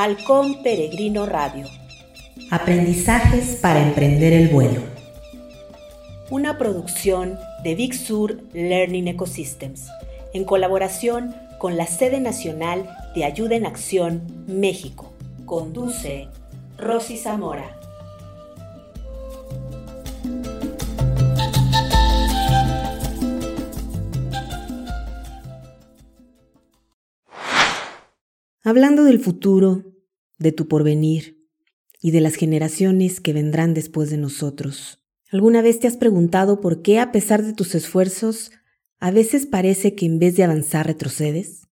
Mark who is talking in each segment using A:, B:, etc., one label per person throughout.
A: Halcón Peregrino Radio.
B: Aprendizajes para emprender el vuelo.
A: Una producción de Big Sur Learning Ecosystems en colaboración con la sede nacional de Ayuda en Acción México. Conduce Rosy Zamora.
B: Hablando del futuro, de tu porvenir y de las generaciones que vendrán después de nosotros, ¿alguna vez te has preguntado por qué a pesar de tus esfuerzos, a veces parece que en vez de avanzar retrocedes?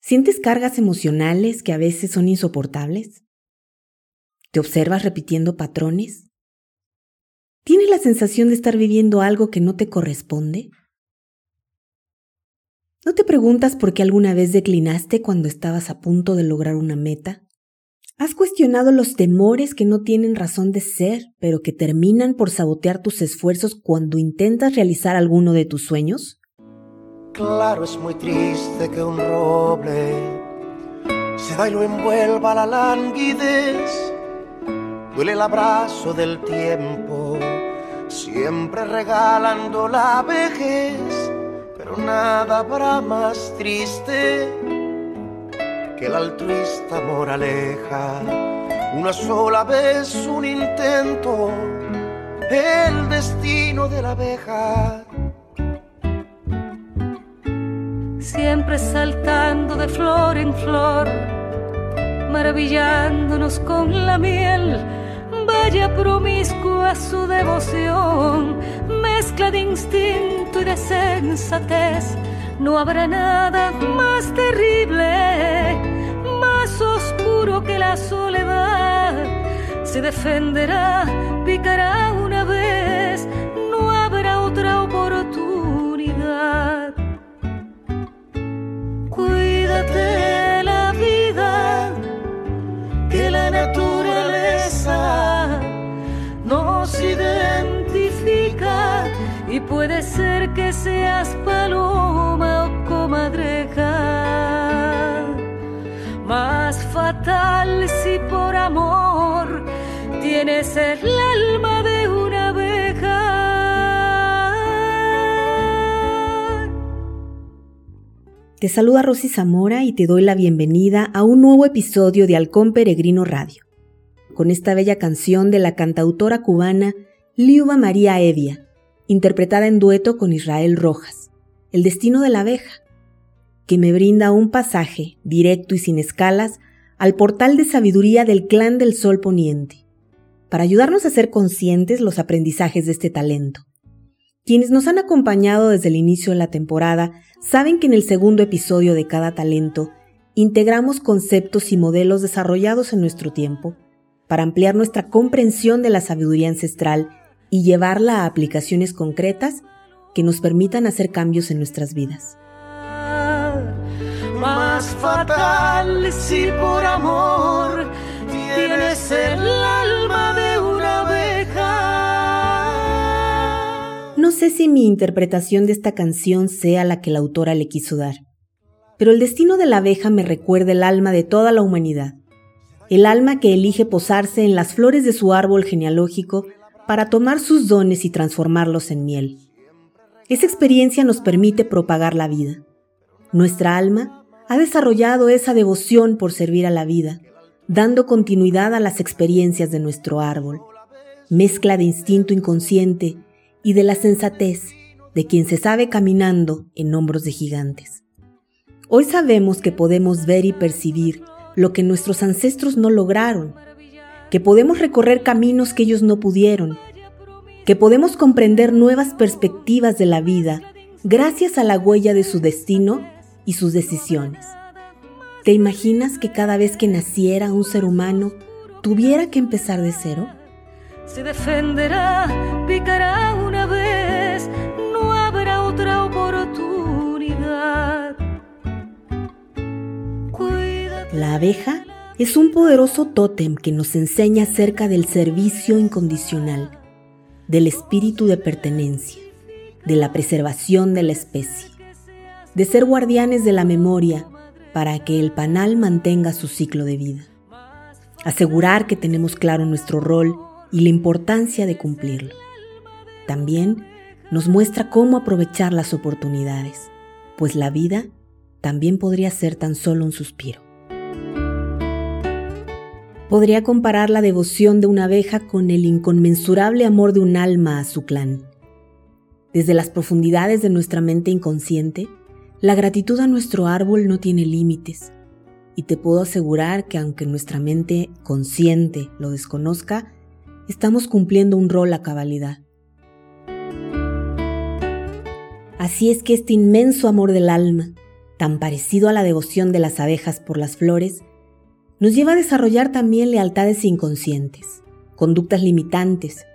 B: ¿Sientes cargas emocionales que a veces son insoportables? ¿Te observas repitiendo patrones? ¿Tienes la sensación de estar viviendo algo que no te corresponde? ¿No te preguntas por qué alguna vez declinaste cuando estabas a punto de lograr una meta? ¿Has cuestionado los temores que no tienen razón de ser, pero que terminan por sabotear tus esfuerzos cuando intentas realizar alguno de tus sueños?
C: Claro, es muy triste que un roble se da y lo envuelva la languidez. Duele el abrazo del tiempo, siempre regalando la vejez pero nada habrá más triste que el altruista moraleja. Una sola vez un intento, el destino de la abeja.
D: Siempre saltando de flor en flor, maravillándonos con la miel vaya promiscua su devoción, mezcla de instinto y de sensatez. No habrá nada más terrible, más oscuro que la soledad. Se defenderá, picará una vez, puede ser que seas paloma o comadreja. Más fatal si por amor tienes el alma de una abeja.
B: Te saluda Rosy Zamora y te doy la bienvenida a un nuevo episodio de Halcón Peregrino Radio con esta bella canción de la cantautora cubana Liuba María Evia, interpretada en dueto con Israel Rojas, El destino de la abeja, que me brinda un pasaje directo y sin escalas al portal de sabiduría del clan del Sol Poniente, para ayudarnos a ser conscientes los aprendizajes de este talento. Quienes nos han acompañado desde el inicio de la temporada saben que en el segundo episodio de cada talento integramos conceptos y modelos desarrollados en nuestro tiempo para ampliar nuestra comprensión de la sabiduría ancestral y llevarla a aplicaciones concretas que nos permitan hacer cambios en nuestras vidas.
C: Más fatal si por amor tienes el alma de una abeja.
B: No sé si mi interpretación de esta canción sea la que la autora le quiso dar, pero el destino de la abeja me recuerda el alma de toda la humanidad el alma que elige posarse en las flores de su árbol genealógico para tomar sus dones y transformarlos en miel. Esa experiencia nos permite propagar la vida. Nuestra alma ha desarrollado esa devoción por servir a la vida, dando continuidad a las experiencias de nuestro árbol, mezcla de instinto inconsciente y de la sensatez de quien se sabe caminando en hombros de gigantes. Hoy sabemos que podemos ver y percibir lo que nuestros ancestros no lograron, que podemos recorrer caminos que ellos no pudieron, que podemos comprender nuevas perspectivas de la vida gracias a la huella de su destino y sus decisiones. ¿Te imaginas que cada vez que naciera un ser humano tuviera que empezar de cero?
D: Se defenderá, picará una vez, no habrá otra oportunidad.
B: La abeja es un poderoso tótem que nos enseña acerca del servicio incondicional, del espíritu de pertenencia, de la preservación de la especie, de ser guardianes de la memoria para que el panal mantenga su ciclo de vida. Asegurar que tenemos claro nuestro rol y la importancia de cumplirlo. También nos muestra cómo aprovechar las oportunidades, pues la vida también podría ser tan solo un suspiro. Podría comparar la devoción de una abeja con el inconmensurable amor de un alma a su clan. Desde las profundidades de nuestra mente inconsciente, la gratitud a nuestro árbol no tiene límites, y te puedo asegurar que aunque nuestra mente consciente lo desconozca, estamos cumpliendo un rol a cabalidad. Así es que este inmenso amor del alma, tan parecido a la devoción de las abejas por las flores, nos lleva a desarrollar también lealtades inconscientes, conductas limitantes,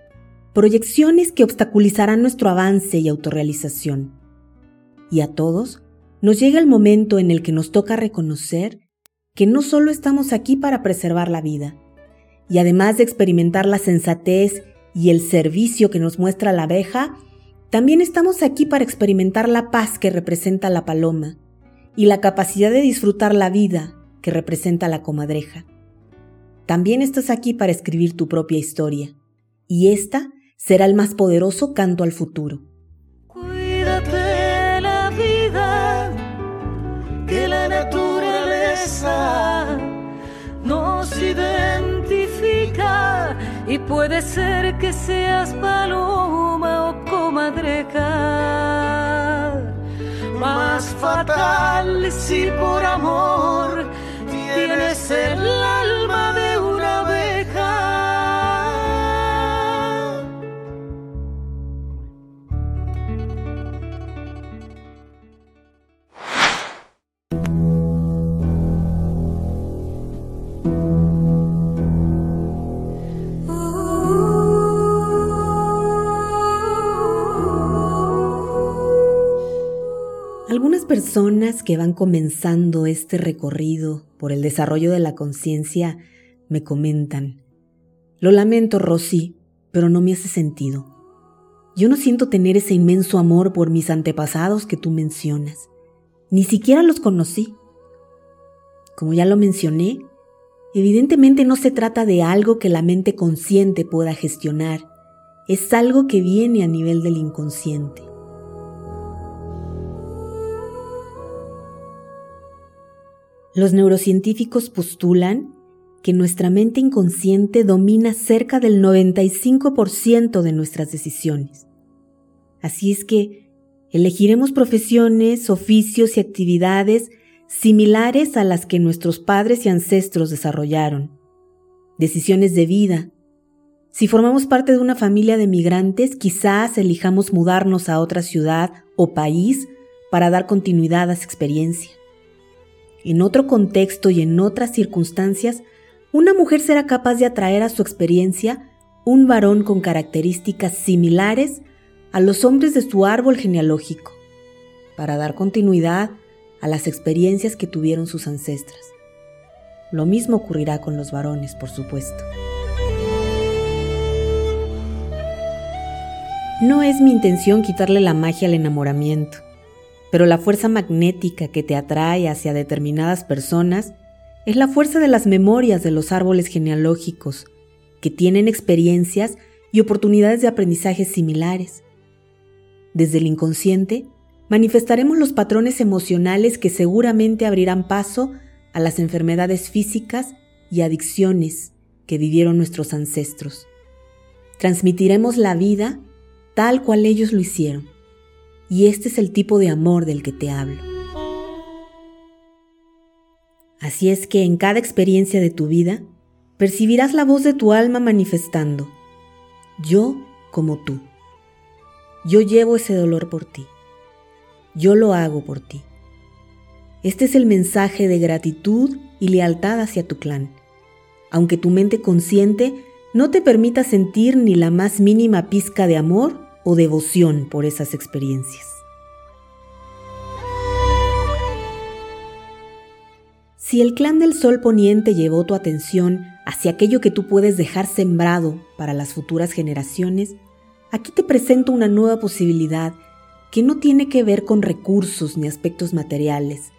B: proyecciones que obstaculizarán nuestro avance y autorrealización. Y a todos nos llega el momento en el que nos toca reconocer que no solo estamos aquí para preservar la vida, y además de experimentar la sensatez y el servicio que nos muestra la abeja, también estamos aquí para experimentar la paz que representa la paloma y la capacidad de disfrutar la vida que representa la comadreja. También estás aquí para escribir tu propia historia, y esta será el más poderoso canto al futuro.
D: Cuídate la vida, que la naturaleza nos identifica
E: y puede ser que seas paloma o comadreja.
D: Más fatal si por amor tienes el alma de una abeja.
B: Algunas personas que van comenzando este recorrido por el desarrollo de la conciencia me comentan, lo lamento Rosy, pero no me hace sentido. Yo no siento tener ese inmenso amor por mis antepasados que tú mencionas. Ni siquiera los conocí. Como ya lo mencioné, evidentemente no se trata de algo que la mente consciente pueda gestionar, es algo que viene a nivel del inconsciente. Los neurocientíficos postulan que nuestra mente inconsciente domina cerca del 95% de nuestras decisiones. Así es que elegiremos profesiones, oficios y actividades similares a las que nuestros padres y ancestros desarrollaron. Decisiones de vida. Si formamos parte de una familia de migrantes, quizás elijamos mudarnos a otra ciudad o país para dar continuidad a esa experiencia. En otro contexto y en otras circunstancias, una mujer será capaz de atraer a su experiencia un varón con características similares a los hombres de su árbol genealógico, para dar continuidad a las experiencias que tuvieron sus ancestras. Lo mismo ocurrirá con los varones, por supuesto. No es mi intención quitarle la magia al enamoramiento pero la fuerza magnética que te atrae hacia determinadas personas es la fuerza de las memorias de los árboles genealógicos, que tienen experiencias y oportunidades de aprendizaje similares. Desde el inconsciente, manifestaremos los patrones emocionales que seguramente abrirán paso a las enfermedades físicas y adicciones que vivieron nuestros ancestros. Transmitiremos la vida tal cual ellos lo hicieron y este es el tipo de amor del que te hablo. Así es que en cada experiencia de tu vida, percibirás la voz de tu alma manifestando, yo como tú. Yo llevo ese dolor por ti. Yo lo hago por ti. Este es el mensaje de gratitud y lealtad hacia tu clan, aunque tu mente consciente no te permita sentir ni la más mínima pizca de amor o devoción por esas experiencias. Si el clan del Sol Poniente llevó tu atención hacia aquello que tú puedes dejar sembrado para las futuras generaciones, aquí te presento una nueva posibilidad que no tiene que ver con recursos ni aspectos materiales,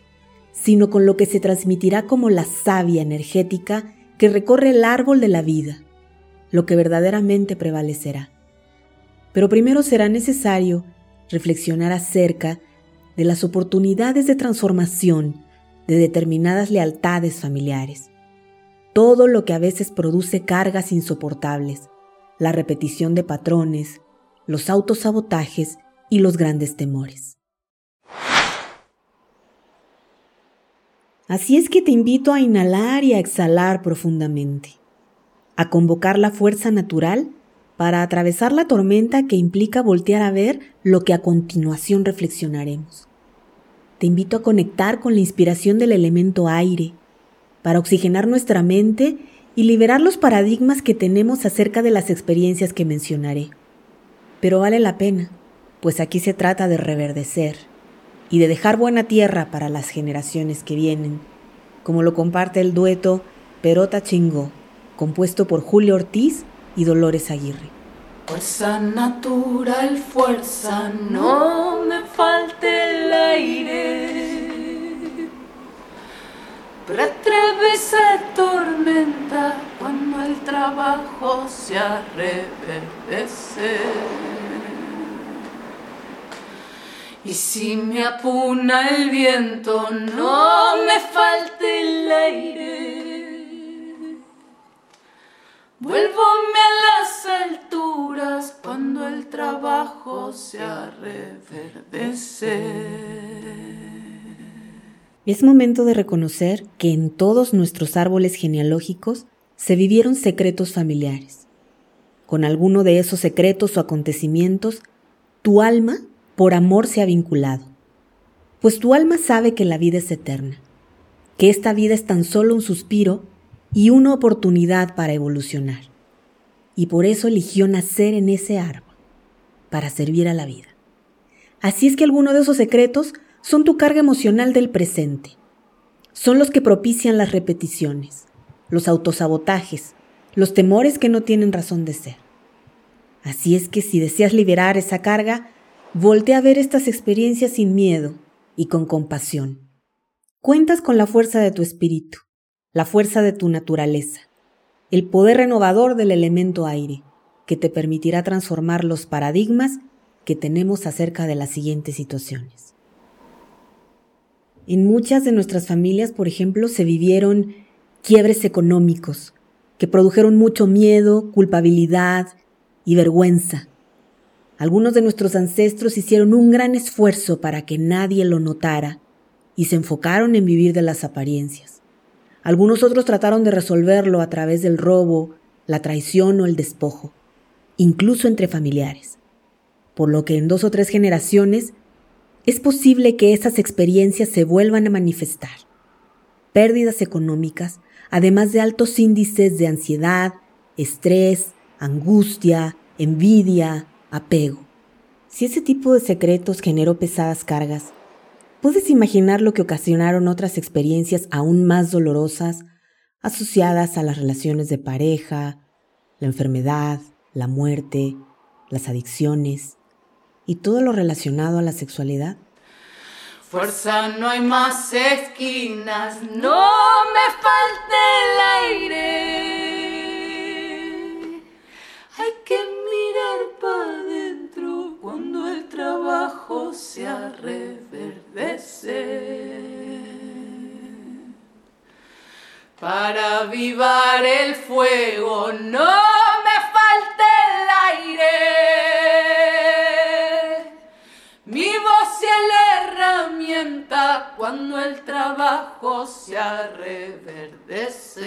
B: sino con lo que se transmitirá como la savia energética que recorre el árbol de la vida, lo que verdaderamente prevalecerá. Pero primero será necesario reflexionar acerca de las oportunidades de transformación de determinadas lealtades familiares. Todo lo que a veces produce cargas insoportables, la repetición de patrones, los autosabotajes y los grandes temores. Así es que te invito a inhalar y a exhalar profundamente, a convocar la fuerza natural para atravesar la tormenta que implica voltear a ver lo que a continuación reflexionaremos. Te invito a conectar con la inspiración del elemento aire, para oxigenar nuestra mente y liberar los paradigmas que tenemos acerca de las experiencias que mencionaré. Pero vale la pena, pues aquí se trata de reverdecer y de dejar buena tierra para las generaciones que vienen, como lo comparte el dueto Perota Chingó, compuesto por Julio Ortiz y Dolores Aguirre.
E: Fuerza natural, fuerza, no me falte el aire. Retrevesa tormenta cuando el trabajo se reverdece. Y si me apuna el viento, no me falte el aire. Vuelvome a las alturas cuando el trabajo se reverdece.
B: Es momento de reconocer que en todos nuestros árboles genealógicos se vivieron secretos familiares. Con alguno de esos secretos o acontecimientos, tu alma por amor se ha vinculado. Pues tu alma sabe que la vida es eterna, que esta vida es tan solo un suspiro y una oportunidad para evolucionar. Y por eso eligió nacer en ese árbol, para servir a la vida. Así es que algunos de esos secretos son tu carga emocional del presente. Son los que propician las repeticiones, los autosabotajes, los temores que no tienen razón de ser. Así es que si deseas liberar esa carga, Voltea a ver estas experiencias sin miedo y con compasión. Cuentas con la fuerza de tu espíritu, la fuerza de tu naturaleza, el poder renovador del elemento aire, que te permitirá transformar los paradigmas que tenemos acerca de las siguientes situaciones. En muchas de nuestras familias, por ejemplo, se vivieron quiebres económicos que produjeron mucho miedo, culpabilidad y vergüenza algunos de nuestros ancestros hicieron un gran esfuerzo para que nadie lo notara y se enfocaron en vivir de las apariencias. Algunos otros trataron de resolverlo a través del robo, la traición o el despojo, incluso entre familiares. Por lo que en dos o tres generaciones es posible que esas experiencias se vuelvan a manifestar. Pérdidas económicas, además de altos índices de ansiedad, estrés, angustia, envidia, apego. Si ese tipo de secretos generó pesadas cargas, ¿puedes imaginar lo que ocasionaron otras experiencias aún más dolorosas asociadas a las relaciones de pareja, la enfermedad, la muerte, las adicciones y todo lo relacionado a la sexualidad?
E: Fuerza, no hay más esquinas, no me falte el aire. Avivar el fuego no me falte el aire. Mi voz es la herramienta cuando el trabajo se reverdece.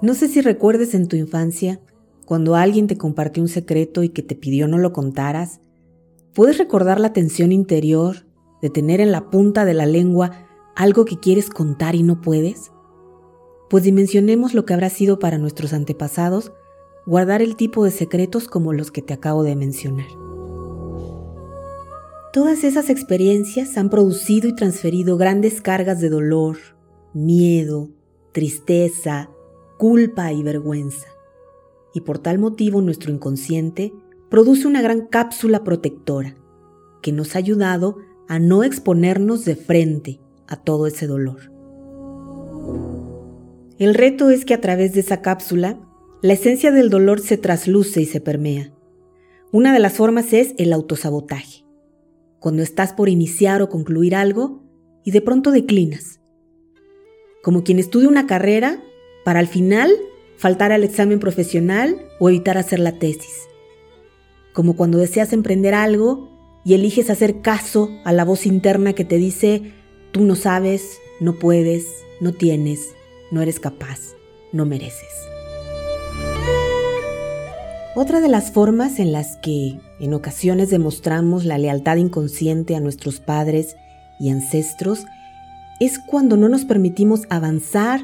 B: No sé si recuerdes en tu infancia cuando alguien te compartió un secreto y que te pidió no lo contaras. ¿Puedes recordar la tensión interior de tener en la punta de la lengua algo que quieres contar y no puedes? Pues dimensionemos lo que habrá sido para nuestros antepasados guardar el tipo de secretos como los que te acabo de mencionar. Todas esas experiencias han producido y transferido grandes cargas de dolor, miedo, tristeza, culpa y vergüenza. Y por tal motivo nuestro inconsciente produce una gran cápsula protectora que nos ha ayudado a no exponernos de frente a todo ese dolor. El reto es que a través de esa cápsula, la esencia del dolor se trasluce y se permea. Una de las formas es el autosabotaje. Cuando estás por iniciar o concluir algo y de pronto declinas. Como quien estudia una carrera para al final faltar al examen profesional o evitar hacer la tesis. Como cuando deseas emprender algo y eliges hacer caso a la voz interna que te dice, tú no sabes, no puedes, no tienes, no eres capaz, no mereces. Otra de las formas en las que en ocasiones demostramos la lealtad inconsciente a nuestros padres y ancestros es cuando no nos permitimos avanzar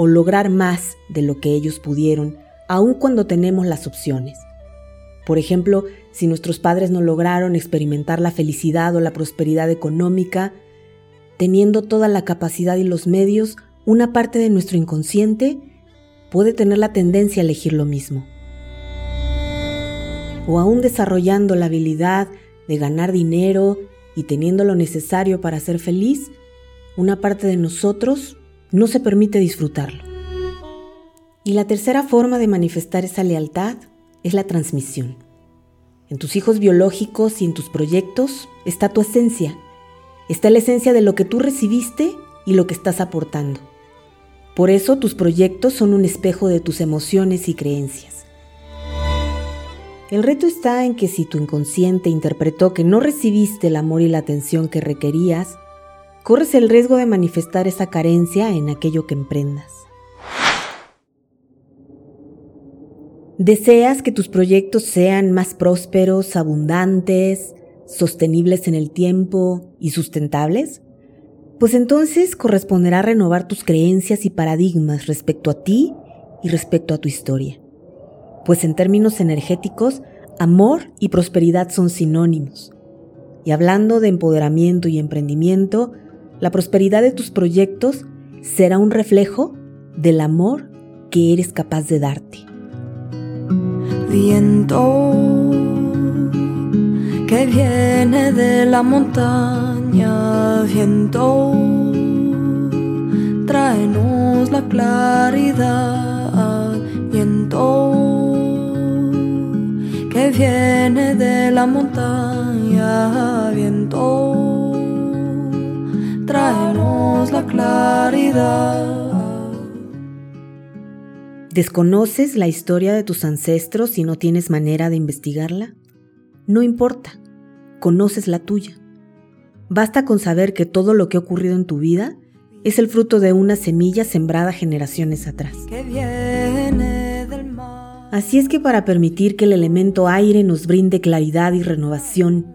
B: o lograr más de lo que ellos pudieron, aun cuando tenemos las opciones. Por ejemplo, si nuestros padres no lograron experimentar la felicidad o la prosperidad económica, teniendo toda la capacidad y los medios, una parte de nuestro inconsciente puede tener la tendencia a elegir lo mismo. O aún desarrollando la habilidad de ganar dinero y teniendo lo necesario para ser feliz, una parte de nosotros no se permite disfrutarlo. Y la tercera forma de manifestar esa lealtad es la transmisión. En tus hijos biológicos y en tus proyectos está tu esencia. Está la esencia de lo que tú recibiste y lo que estás aportando. Por eso tus proyectos son un espejo de tus emociones y creencias. El reto está en que si tu inconsciente interpretó que no recibiste el amor y la atención que requerías, corres el riesgo de manifestar esa carencia en aquello que emprendas. ¿Deseas que tus proyectos sean más prósperos, abundantes, sostenibles en el tiempo y sustentables? Pues entonces corresponderá renovar tus creencias y paradigmas respecto a ti y respecto a tu historia. Pues en términos energéticos, amor y prosperidad son sinónimos. Y hablando de empoderamiento y emprendimiento, la prosperidad de tus proyectos será un reflejo del amor que eres capaz de darte.
D: Viento que viene de la montaña, viento, tráenos la claridad, viento que viene de la montaña, viento, tráenos la claridad.
B: ¿Desconoces la historia de tus ancestros y no tienes manera de investigarla? No importa, conoces la tuya. Basta con saber que todo lo que ha ocurrido en tu vida es el fruto de una semilla sembrada generaciones atrás. Así es que para permitir que el elemento aire nos brinde claridad y renovación,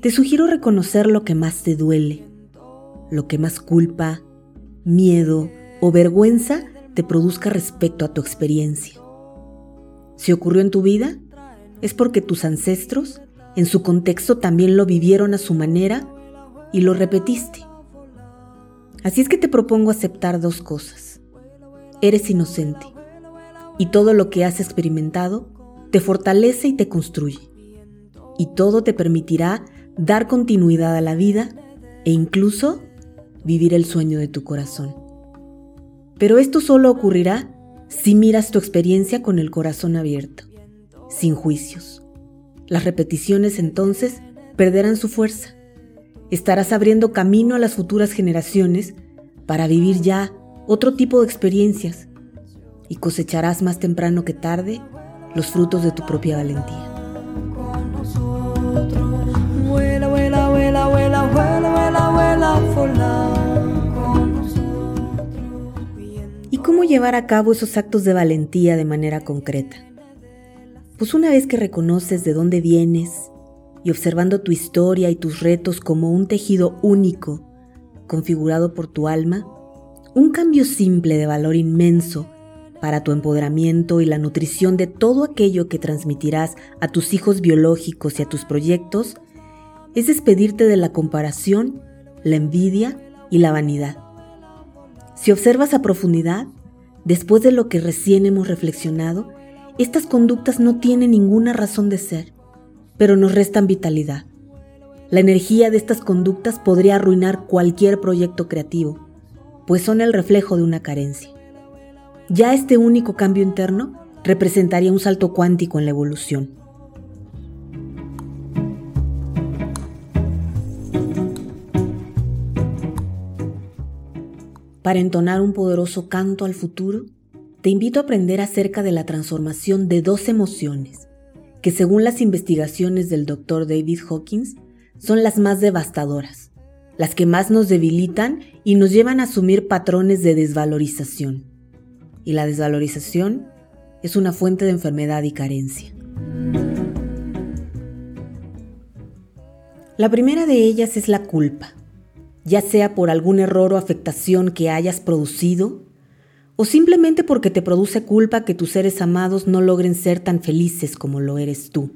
B: te sugiero reconocer lo que más te duele, lo que más culpa, miedo o vergüenza te produzca respecto a tu experiencia. Si ocurrió en tu vida, es porque tus ancestros en su contexto también lo vivieron a su manera y lo repetiste. Así es que te propongo aceptar dos cosas. Eres inocente y todo lo que has experimentado te fortalece y te construye. Y todo te permitirá dar continuidad a la vida e incluso vivir el sueño de tu corazón. Pero esto solo ocurrirá si miras tu experiencia con el corazón abierto sin juicios. Las repeticiones entonces perderán su fuerza. Estarás abriendo camino a las futuras generaciones para vivir ya otro tipo de experiencias y cosecharás más temprano que tarde los frutos de tu propia valentía. Llevar a cabo esos actos de valentía de manera concreta? Pues una vez que reconoces de dónde vienes y observando tu historia y tus retos como un tejido único, configurado por tu alma, un cambio simple de valor inmenso para tu empoderamiento y la nutrición de todo aquello que transmitirás a tus hijos biológicos y a tus proyectos, es despedirte de la comparación, la envidia y la vanidad. Si observas a profundidad, después de lo que recién hemos reflexionado, estas conductas no tienen ninguna razón de ser, pero nos restan vitalidad. La energía de estas conductas podría arruinar cualquier proyecto creativo, pues son el reflejo de una carencia. Ya este único cambio interno representaría un salto cuántico en la evolución. Para entonar un poderoso canto al futuro, te invito a aprender acerca de la transformación de dos emociones, que según las investigaciones del Dr. David Hawkins, son las más devastadoras, las que más nos debilitan y nos llevan a asumir patrones de desvalorización. Y la desvalorización es una fuente de enfermedad y carencia. La primera de ellas es la culpa, ya sea por algún error o afectación que hayas producido o simplemente porque te produce culpa que tus seres amados no logren ser tan felices como lo eres tú.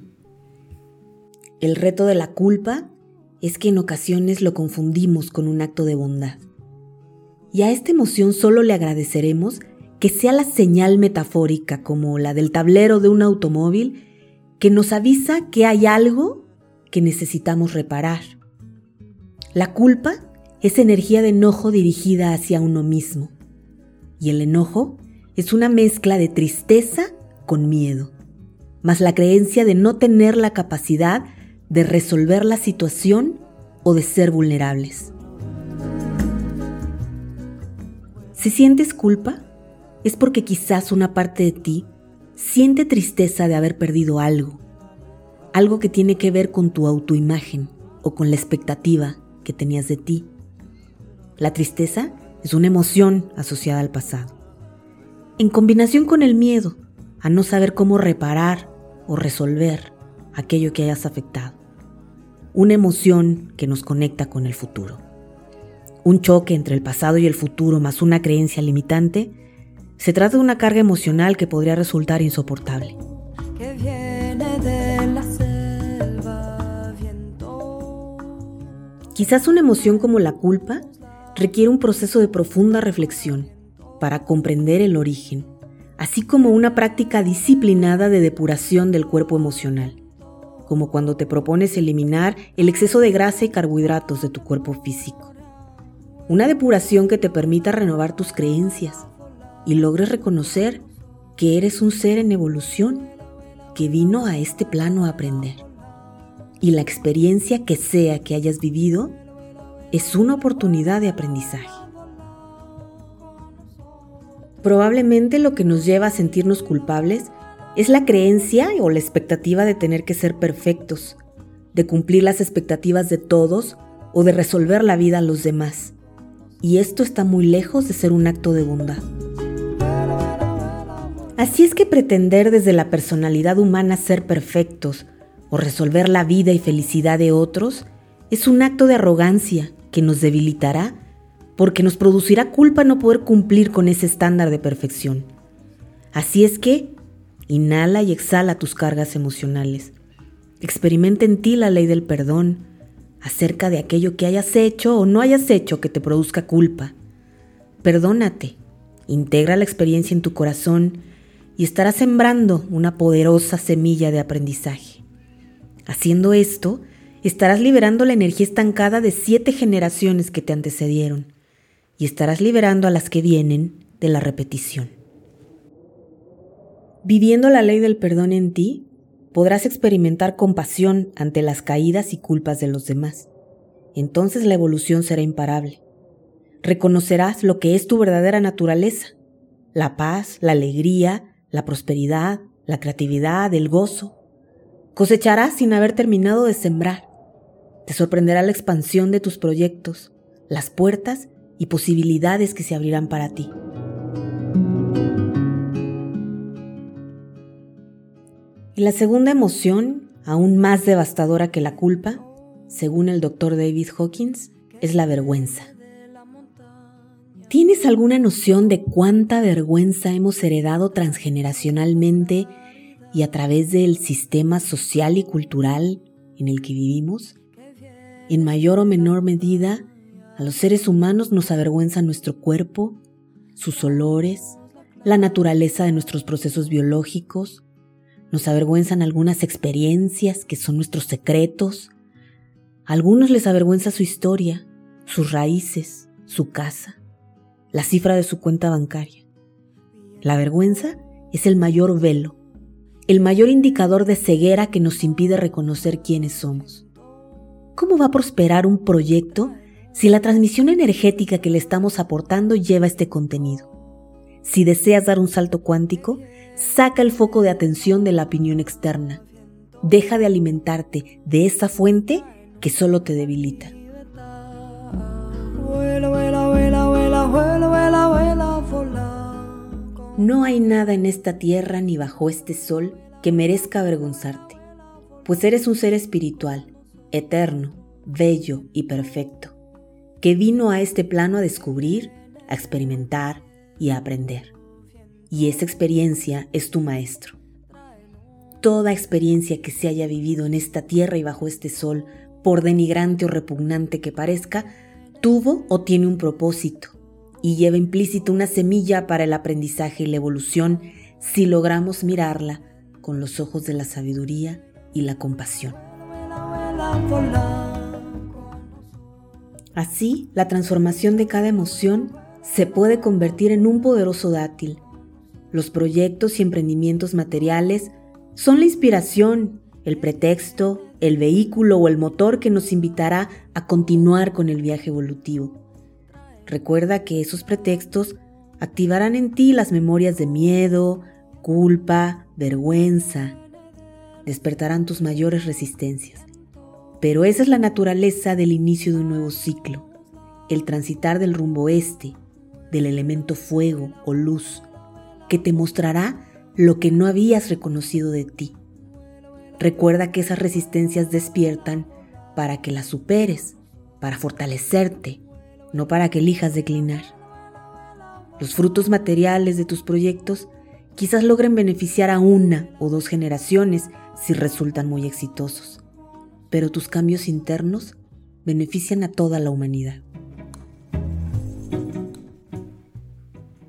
B: El reto de la culpa es que en ocasiones lo confundimos con un acto de bondad. Y a esta emoción solo le agradeceremos que sea la señal metafórica como la del tablero de un automóvil que nos avisa que hay algo que necesitamos reparar. La culpa es energía de enojo dirigida hacia uno mismo y el enojo es una mezcla de tristeza con miedo, más la creencia de no tener la capacidad de resolver la situación o de ser vulnerables. Si sientes culpa, es porque quizás una parte de ti siente tristeza de haber perdido algo, algo que tiene que ver con tu autoimagen o con la expectativa que tenías de ti. La tristeza es una emoción asociada al pasado. En combinación con el miedo a no saber cómo reparar o resolver aquello que hayas afectado. Una emoción que nos conecta con el futuro. Un choque entre el pasado y el futuro más una creencia limitante, se trata de una carga emocional que podría resultar insoportable. Quizás una emoción como la culpa requiere un proceso de profunda reflexión para comprender el origen, así como una práctica disciplinada de depuración del cuerpo emocional, como cuando te propones eliminar el exceso de grasa y carbohidratos de tu cuerpo físico. Una depuración que te permita renovar tus creencias y logres reconocer que eres un ser en evolución que vino a este plano a aprender. Y la experiencia que sea que hayas vivido es una oportunidad de aprendizaje. Probablemente lo que nos lleva a sentirnos culpables es la creencia o la expectativa de tener que ser perfectos, de cumplir las expectativas de todos o de resolver la vida a los demás. Y esto está muy lejos de ser un acto de bondad. Así es que pretender desde la personalidad humana ser perfectos o resolver la vida y felicidad de otros es un acto de arrogancia que nos debilitará porque nos producirá culpa no poder cumplir con ese estándar de perfección. Así es que, inhala y exhala tus cargas emocionales. Experimenta en ti la ley del perdón acerca de aquello que hayas hecho o no hayas hecho que te produzca culpa. Perdónate, integra la experiencia en tu corazón y estarás sembrando una poderosa semilla de aprendizaje. Haciendo esto, estarás liberando la energía estancada de siete generaciones que te antecedieron y estarás liberando a las que vienen de la repetición. Viviendo la ley del perdón en ti, podrás experimentar compasión ante las caídas y culpas de los demás. Entonces la evolución será imparable. Reconocerás lo que es tu verdadera naturaleza, la paz, la alegría, la prosperidad, la creatividad, el gozo. Cosecharás sin haber terminado de sembrar te sorprenderá la expansión de tus proyectos, las puertas y posibilidades que se abrirán para ti. Y la segunda emoción, aún más devastadora que la culpa, según el doctor David Hawkins, es la vergüenza. ¿Tienes alguna noción de cuánta vergüenza hemos heredado transgeneracionalmente y a través del sistema social y cultural en el que vivimos? En mayor o menor medida, a los seres humanos nos avergüenza nuestro cuerpo, sus olores, la naturaleza de nuestros procesos biológicos, nos avergüenzan algunas experiencias que son nuestros secretos, a algunos les avergüenza su historia, sus raíces, su casa, la cifra de su cuenta bancaria. La vergüenza es el mayor velo, el mayor indicador de ceguera que nos impide reconocer quiénes somos. ¿Cómo va a prosperar un proyecto si la transmisión energética que le estamos aportando lleva este contenido? Si deseas dar un salto cuántico, saca el foco de atención de la opinión externa. Deja de alimentarte de esa fuente que solo te debilita. No hay nada en esta tierra ni bajo este sol que merezca avergonzarte, pues eres un ser espiritual, eterno, bello y perfecto, que vino a este plano a descubrir, a experimentar y a aprender. Y esa experiencia es tu maestro. Toda experiencia que se haya vivido en esta tierra y bajo este sol, por denigrante o repugnante que parezca, tuvo o tiene un propósito y lleva implícito una semilla para el aprendizaje y la evolución si logramos mirarla con los ojos de la sabiduría y la compasión. Así, la transformación de cada emoción se puede convertir en un poderoso dátil. Los proyectos y emprendimientos materiales son la inspiración, el pretexto, el vehículo o el motor que nos invitará a continuar con el viaje evolutivo. Recuerda que esos pretextos activarán en ti las memorias de miedo, culpa, vergüenza. Despertarán tus mayores resistencias. Pero esa es la naturaleza del inicio de un nuevo ciclo, el transitar del rumbo este, del elemento fuego o luz, que te mostrará lo que no habías reconocido de ti. Recuerda que esas resistencias despiertan para que las superes, para fortalecerte, no para que elijas declinar. Los frutos materiales de tus proyectos quizás logren beneficiar a una o dos generaciones si resultan muy exitosos, pero tus cambios internos benefician a toda la humanidad.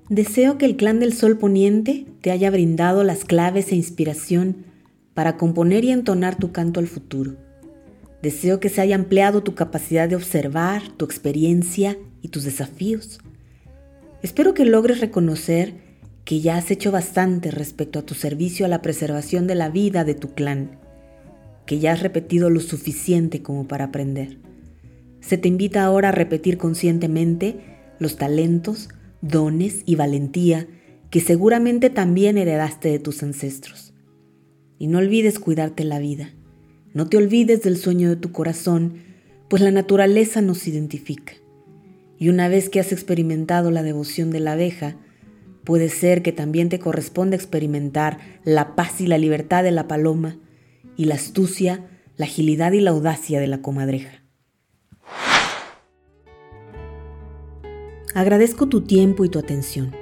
B: Deseo que el clan del Sol Poniente te haya brindado las claves e inspiración para componer y entonar tu canto al futuro Deseo que se haya ampliado tu capacidad de observar, tu experiencia y tus desafíos. Espero que logres reconocer que ya has hecho bastante respecto a tu servicio a la preservación de la vida de tu clan, que ya has repetido lo suficiente como para aprender. Se te invita ahora a repetir conscientemente los talentos, dones y valentía que seguramente también heredaste de tus ancestros. Y no olvides cuidarte la vida no te olvides del sueño de tu corazón, pues la naturaleza nos identifica. Y una vez que has experimentado la devoción de la abeja, puede ser que también te corresponda experimentar la paz y la libertad de la paloma y la astucia, la agilidad y la audacia de la comadreja. Agradezco tu tiempo y tu atención,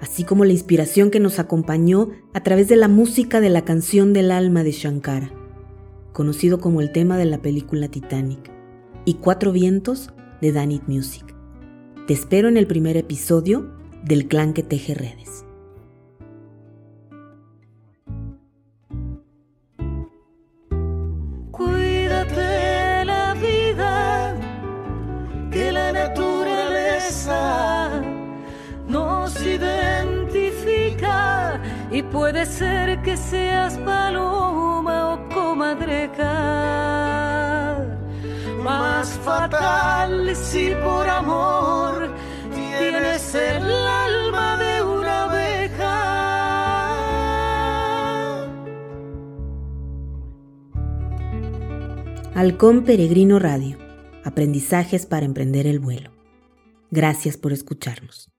B: así como la inspiración que nos acompañó a través de la música de la canción del alma de Shankara conocido como el tema de la película Titanic, y Cuatro Vientos de Danit Music. Te espero en el primer episodio del clan que teje redes.
D: Identifica y puede ser que seas paloma o comadreja. Más fatal si por amor tienes el alma de una abeja.
B: Halcón Peregrino Radio. Aprendizajes para emprender el vuelo. Gracias por escucharnos.